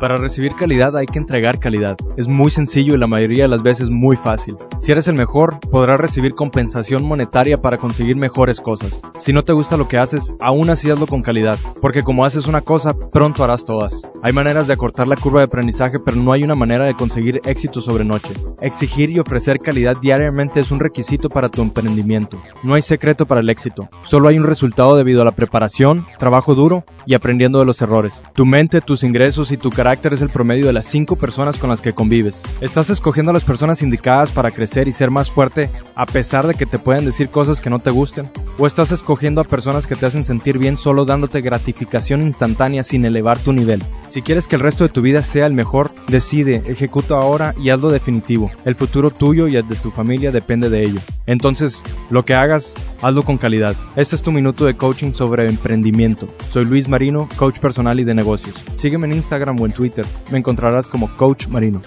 Para recibir calidad hay que entregar calidad. Es muy sencillo y la mayoría de las veces muy fácil. Si eres el mejor, podrás recibir compensación monetaria para conseguir mejores cosas. Si no te gusta lo que haces, aún así hazlo con calidad, porque como haces una cosa, pronto harás todas. Hay maneras de acortar la curva de aprendizaje, pero no hay una manera de conseguir éxito sobre noche. Exigir y ofrecer calidad diariamente es un requisito para tu emprendimiento. No hay secreto para el éxito, solo hay un resultado debido a la preparación, trabajo duro y aprendiendo de los errores. Tu mente, tus ingresos y tu carácter es el promedio de las 5 personas con las que convives. Estás escogiendo a las personas indicadas para crecer y ser más fuerte a pesar de que te pueden decir cosas que no te gusten. O estás escogiendo a personas que te hacen sentir bien solo dándote gratificación instantánea sin elevar tu nivel. Si quieres que el resto de tu vida sea el mejor, decide, ejecuta ahora y hazlo definitivo. El futuro tuyo y el de tu familia depende de ello. Entonces, lo que hagas, hazlo con calidad. Este es tu minuto de coaching sobre emprendimiento. Soy Luis Marino, coach personal y de negocios. Sígueme en Instagram o en Twitter. Me encontrarás como Coach Marino.